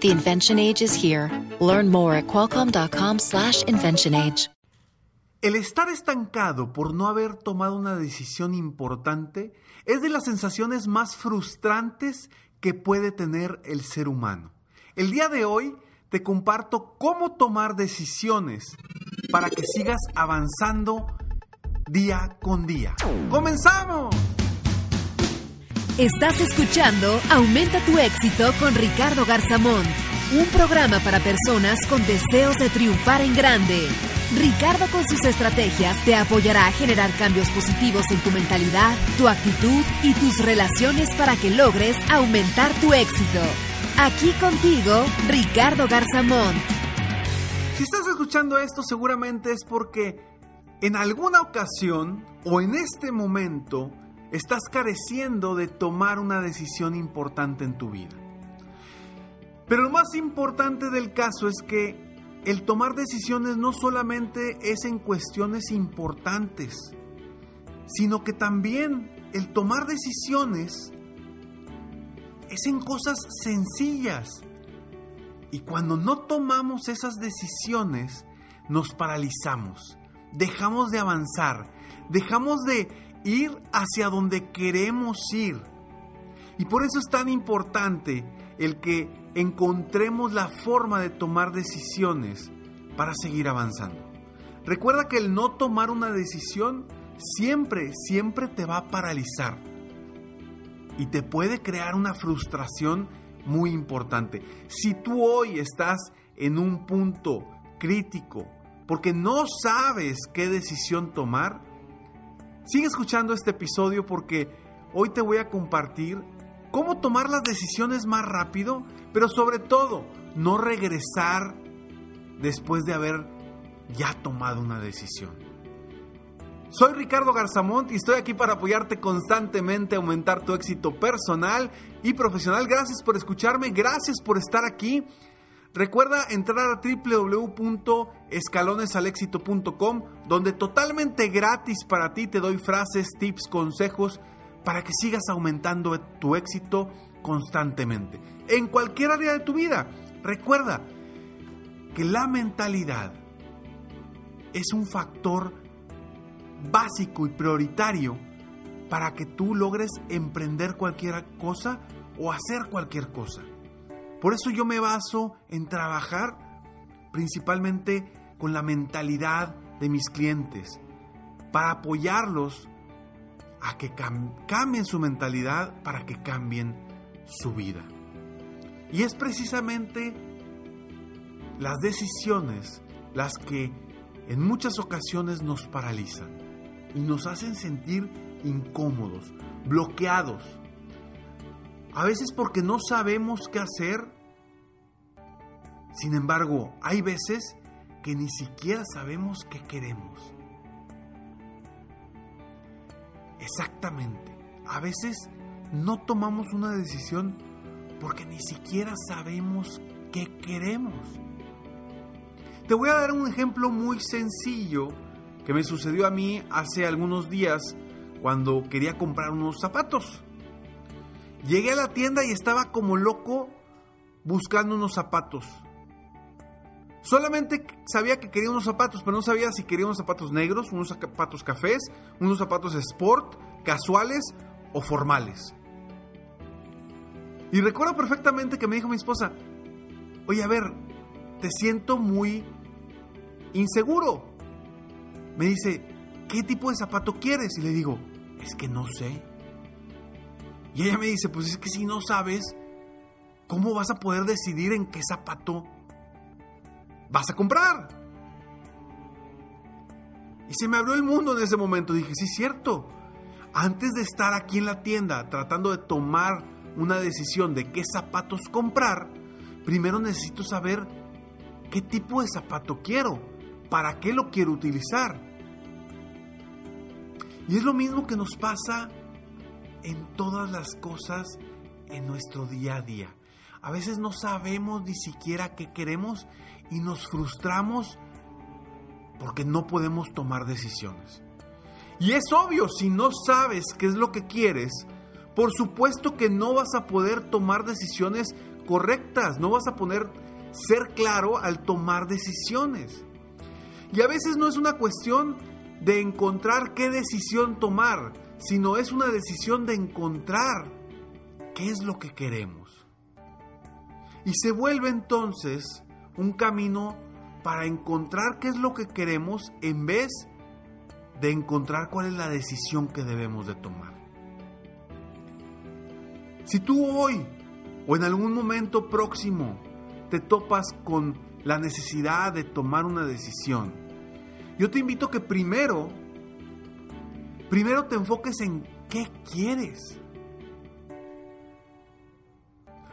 The invention age is here. Learn more at age. El estar estancado por no haber tomado una decisión importante es de las sensaciones más frustrantes que puede tener el ser humano. El día de hoy te comparto cómo tomar decisiones para que sigas avanzando día con día. ¡Comenzamos! Estás escuchando Aumenta tu éxito con Ricardo Garzamón, un programa para personas con deseos de triunfar en grande. Ricardo con sus estrategias te apoyará a generar cambios positivos en tu mentalidad, tu actitud y tus relaciones para que logres aumentar tu éxito. Aquí contigo, Ricardo Garzamón. Si estás escuchando esto seguramente es porque en alguna ocasión o en este momento estás careciendo de tomar una decisión importante en tu vida. Pero lo más importante del caso es que el tomar decisiones no solamente es en cuestiones importantes, sino que también el tomar decisiones es en cosas sencillas. Y cuando no tomamos esas decisiones, nos paralizamos, dejamos de avanzar, dejamos de ir hacia donde queremos ir. Y por eso es tan importante el que encontremos la forma de tomar decisiones para seguir avanzando. Recuerda que el no tomar una decisión siempre, siempre te va a paralizar y te puede crear una frustración muy importante. Si tú hoy estás en un punto crítico porque no sabes qué decisión tomar, sigue escuchando este episodio porque hoy te voy a compartir cómo tomar las decisiones más rápido, pero sobre todo no regresar después de haber ya tomado una decisión. Soy Ricardo Garzamont y estoy aquí para apoyarte constantemente aumentar tu éxito personal y profesional. Gracias por escucharme, gracias por estar aquí. Recuerda entrar a www.escalonesalexito.com donde totalmente gratis para ti te doy frases, tips, consejos para que sigas aumentando tu éxito constantemente. En cualquier área de tu vida. Recuerda que la mentalidad es un factor básico y prioritario para que tú logres emprender cualquier cosa o hacer cualquier cosa. Por eso yo me baso en trabajar principalmente con la mentalidad de mis clientes, para apoyarlos a que cambien su mentalidad, para que cambien su vida. Y es precisamente las decisiones las que en muchas ocasiones nos paralizan y nos hacen sentir incómodos, bloqueados. A veces porque no sabemos qué hacer. Sin embargo, hay veces que ni siquiera sabemos qué queremos. Exactamente. A veces no tomamos una decisión porque ni siquiera sabemos qué queremos. Te voy a dar un ejemplo muy sencillo que me sucedió a mí hace algunos días cuando quería comprar unos zapatos. Llegué a la tienda y estaba como loco buscando unos zapatos. Solamente sabía que quería unos zapatos, pero no sabía si quería unos zapatos negros, unos zapatos cafés, unos zapatos sport, casuales o formales. Y recuerdo perfectamente que me dijo mi esposa, oye, a ver, te siento muy inseguro me dice, ¿qué tipo de zapato quieres? Y le digo, es que no sé. Y ella me dice, pues es que si no sabes, ¿cómo vas a poder decidir en qué zapato vas a comprar? Y se me abrió el mundo en ese momento. Dije, sí, es cierto. Antes de estar aquí en la tienda tratando de tomar una decisión de qué zapatos comprar, primero necesito saber qué tipo de zapato quiero para qué lo quiero utilizar. Y es lo mismo que nos pasa en todas las cosas en nuestro día a día. A veces no sabemos ni siquiera qué queremos y nos frustramos porque no podemos tomar decisiones. Y es obvio, si no sabes qué es lo que quieres, por supuesto que no vas a poder tomar decisiones correctas, no vas a poder ser claro al tomar decisiones. Y a veces no es una cuestión de encontrar qué decisión tomar, sino es una decisión de encontrar qué es lo que queremos. Y se vuelve entonces un camino para encontrar qué es lo que queremos en vez de encontrar cuál es la decisión que debemos de tomar. Si tú hoy o en algún momento próximo te topas con la necesidad de tomar una decisión, yo te invito que primero, primero te enfoques en qué quieres.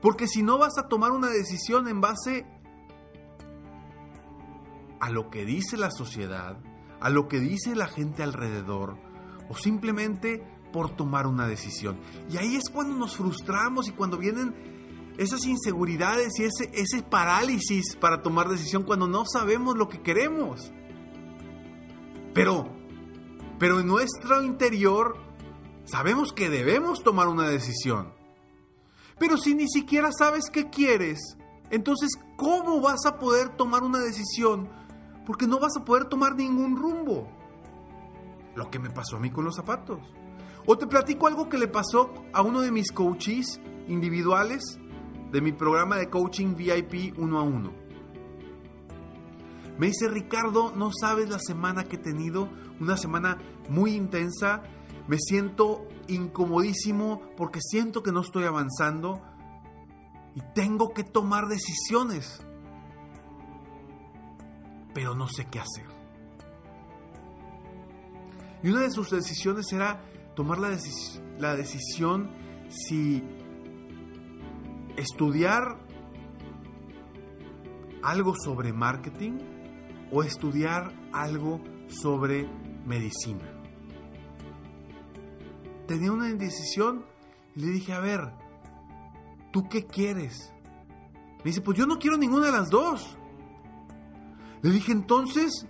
Porque si no vas a tomar una decisión en base a lo que dice la sociedad, a lo que dice la gente alrededor, o simplemente por tomar una decisión. Y ahí es cuando nos frustramos y cuando vienen esas inseguridades y ese, ese parálisis para tomar decisión cuando no sabemos lo que queremos. Pero, pero en nuestro interior sabemos que debemos tomar una decisión. Pero si ni siquiera sabes qué quieres, entonces ¿cómo vas a poder tomar una decisión? Porque no vas a poder tomar ningún rumbo. Lo que me pasó a mí con los zapatos. O te platico algo que le pasó a uno de mis coaches individuales de mi programa de coaching VIP uno a uno. Me dice Ricardo, no sabes la semana que he tenido, una semana muy intensa, me siento incomodísimo porque siento que no estoy avanzando y tengo que tomar decisiones, pero no sé qué hacer. Y una de sus decisiones era tomar la, la decisión si estudiar algo sobre marketing o estudiar algo sobre medicina. Tenía una indecisión y le dije, a ver, ¿tú qué quieres? Me dice, pues yo no quiero ninguna de las dos. Le dije, entonces,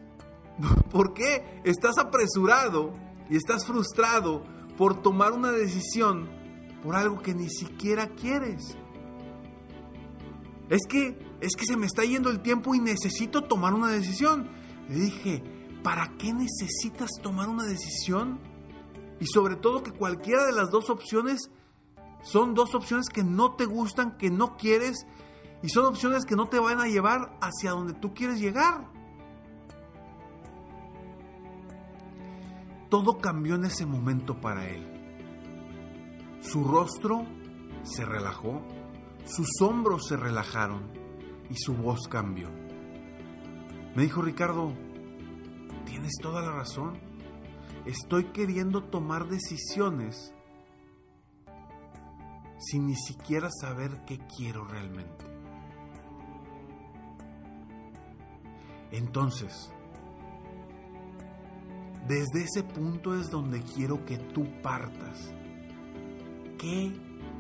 ¿por qué estás apresurado y estás frustrado por tomar una decisión por algo que ni siquiera quieres? Es que es que se me está yendo el tiempo y necesito tomar una decisión. Le dije, ¿para qué necesitas tomar una decisión? Y sobre todo que cualquiera de las dos opciones son dos opciones que no te gustan, que no quieres, y son opciones que no te van a llevar hacia donde tú quieres llegar. Todo cambió en ese momento para él. Su rostro se relajó, sus hombros se relajaron y su voz cambió. Me dijo Ricardo, tienes toda la razón. Estoy queriendo tomar decisiones sin ni siquiera saber qué quiero realmente. Entonces, desde ese punto es donde quiero que tú partas. ¿Qué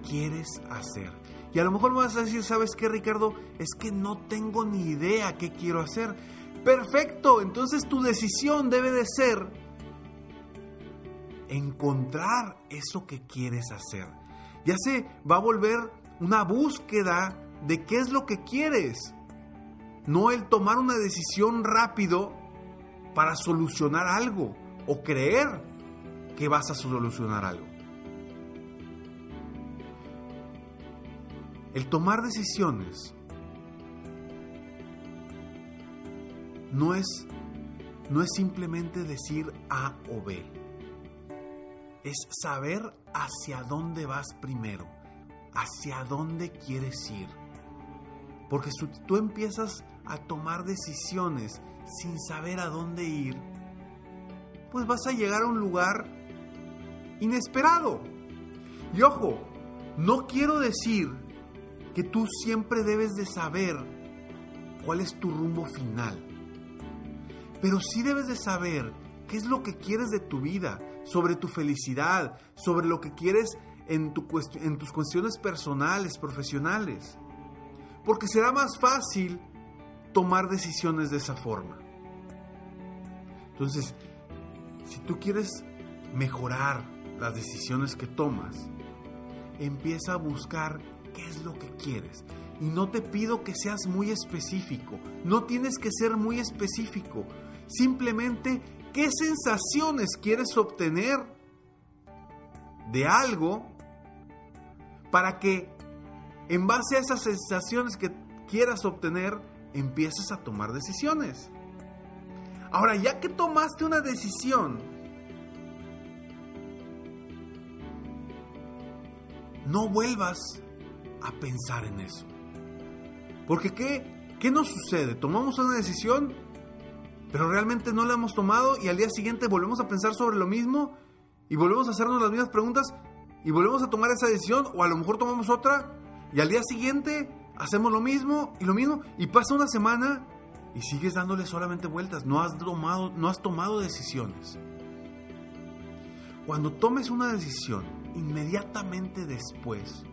quieres hacer? Y a lo mejor me vas a decir, ¿sabes qué, Ricardo? Es que no tengo ni idea qué quiero hacer. Perfecto, entonces tu decisión debe de ser encontrar eso que quieres hacer. Ya se va a volver una búsqueda de qué es lo que quieres. No el tomar una decisión rápido para solucionar algo o creer que vas a solucionar algo. El tomar decisiones no es, no es simplemente decir A o B. Es saber hacia dónde vas primero, hacia dónde quieres ir. Porque si tú empiezas a tomar decisiones sin saber a dónde ir, pues vas a llegar a un lugar inesperado. Y ojo, no quiero decir que tú siempre debes de saber cuál es tu rumbo final. Pero sí debes de saber qué es lo que quieres de tu vida, sobre tu felicidad, sobre lo que quieres en, en tus cuestiones personales, profesionales. Porque será más fácil tomar decisiones de esa forma. Entonces, si tú quieres mejorar las decisiones que tomas, empieza a buscar qué es lo que quieres. Y no te pido que seas muy específico, no tienes que ser muy específico. Simplemente, ¿qué sensaciones quieres obtener de algo para que en base a esas sensaciones que quieras obtener, empieces a tomar decisiones? Ahora, ya que tomaste una decisión, no vuelvas a pensar en eso. Porque ¿qué, ¿qué nos sucede? Tomamos una decisión, pero realmente no la hemos tomado y al día siguiente volvemos a pensar sobre lo mismo y volvemos a hacernos las mismas preguntas y volvemos a tomar esa decisión o a lo mejor tomamos otra y al día siguiente hacemos lo mismo y lo mismo y pasa una semana y sigues dándole solamente vueltas, no has tomado, no has tomado decisiones. Cuando tomes una decisión, inmediatamente después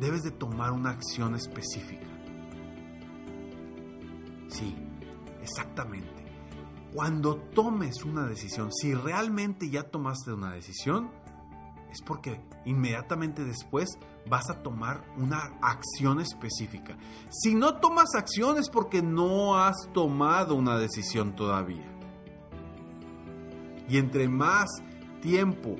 debes de tomar una acción específica. Sí, exactamente. Cuando tomes una decisión, si realmente ya tomaste una decisión, es porque inmediatamente después vas a tomar una acción específica. Si no tomas acción es porque no has tomado una decisión todavía. Y entre más tiempo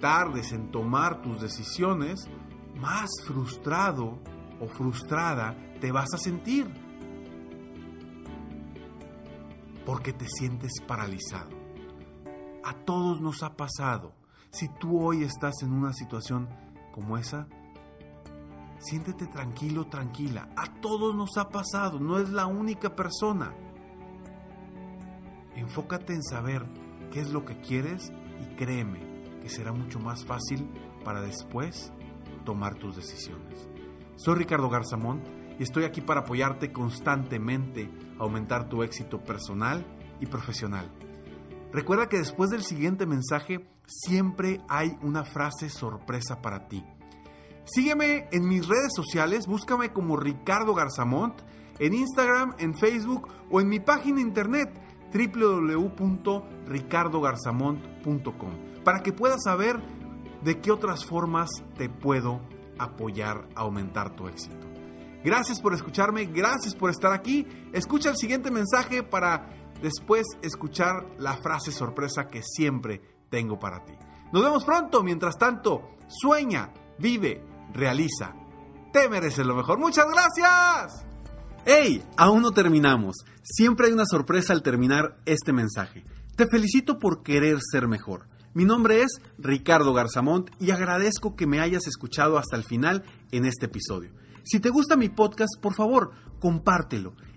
tardes en tomar tus decisiones, más frustrado o frustrada te vas a sentir. Porque te sientes paralizado. A todos nos ha pasado. Si tú hoy estás en una situación como esa, siéntete tranquilo, tranquila. A todos nos ha pasado, no es la única persona. Enfócate en saber qué es lo que quieres y créeme que será mucho más fácil para después tomar tus decisiones. Soy Ricardo Garzamón y estoy aquí para apoyarte constantemente a aumentar tu éxito personal y profesional. Recuerda que después del siguiente mensaje siempre hay una frase sorpresa para ti. Sígueme en mis redes sociales, búscame como Ricardo Garzamont en Instagram, en Facebook o en mi página internet www.ricardogarzamont.com para que puedas saber de qué otras formas te puedo apoyar a aumentar tu éxito. Gracias por escucharme, gracias por estar aquí. Escucha el siguiente mensaje para después escuchar la frase sorpresa que siempre tengo para ti. Nos vemos pronto, mientras tanto, sueña, vive, realiza. Te mereces lo mejor. Muchas gracias. ¡Hey! Aún no terminamos. Siempre hay una sorpresa al terminar este mensaje. Te felicito por querer ser mejor. Mi nombre es Ricardo Garzamont y agradezco que me hayas escuchado hasta el final en este episodio. Si te gusta mi podcast, por favor, compártelo.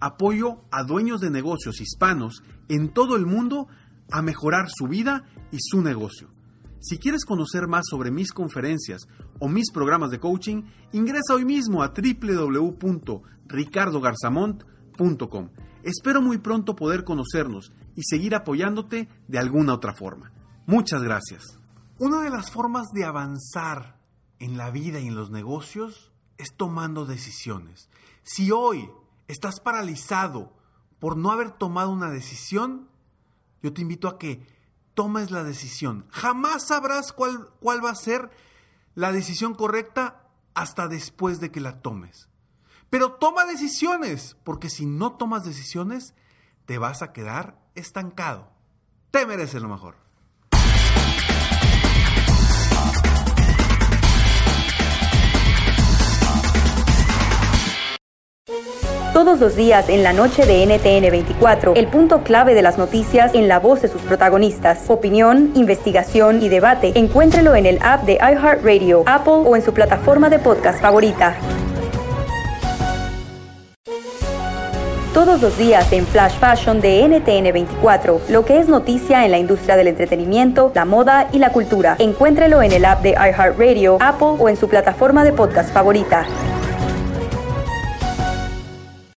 apoyo a dueños de negocios hispanos en todo el mundo a mejorar su vida y su negocio. Si quieres conocer más sobre mis conferencias o mis programas de coaching, ingresa hoy mismo a www.ricardogarzamont.com. Espero muy pronto poder conocernos y seguir apoyándote de alguna otra forma. Muchas gracias. Una de las formas de avanzar en la vida y en los negocios es tomando decisiones. Si hoy estás paralizado por no haber tomado una decisión, yo te invito a que tomes la decisión. Jamás sabrás cuál, cuál va a ser la decisión correcta hasta después de que la tomes. Pero toma decisiones, porque si no tomas decisiones, te vas a quedar estancado. Te mereces lo mejor. Todos los días en la noche de NTN 24, el punto clave de las noticias en la voz de sus protagonistas. Opinión, investigación y debate. Encuéntrelo en el app de iHeartRadio, Apple o en su plataforma de podcast favorita. Todos los días en Flash Fashion de NTN 24, lo que es noticia en la industria del entretenimiento, la moda y la cultura. Encuéntrelo en el app de iHeartRadio, Apple o en su plataforma de podcast favorita.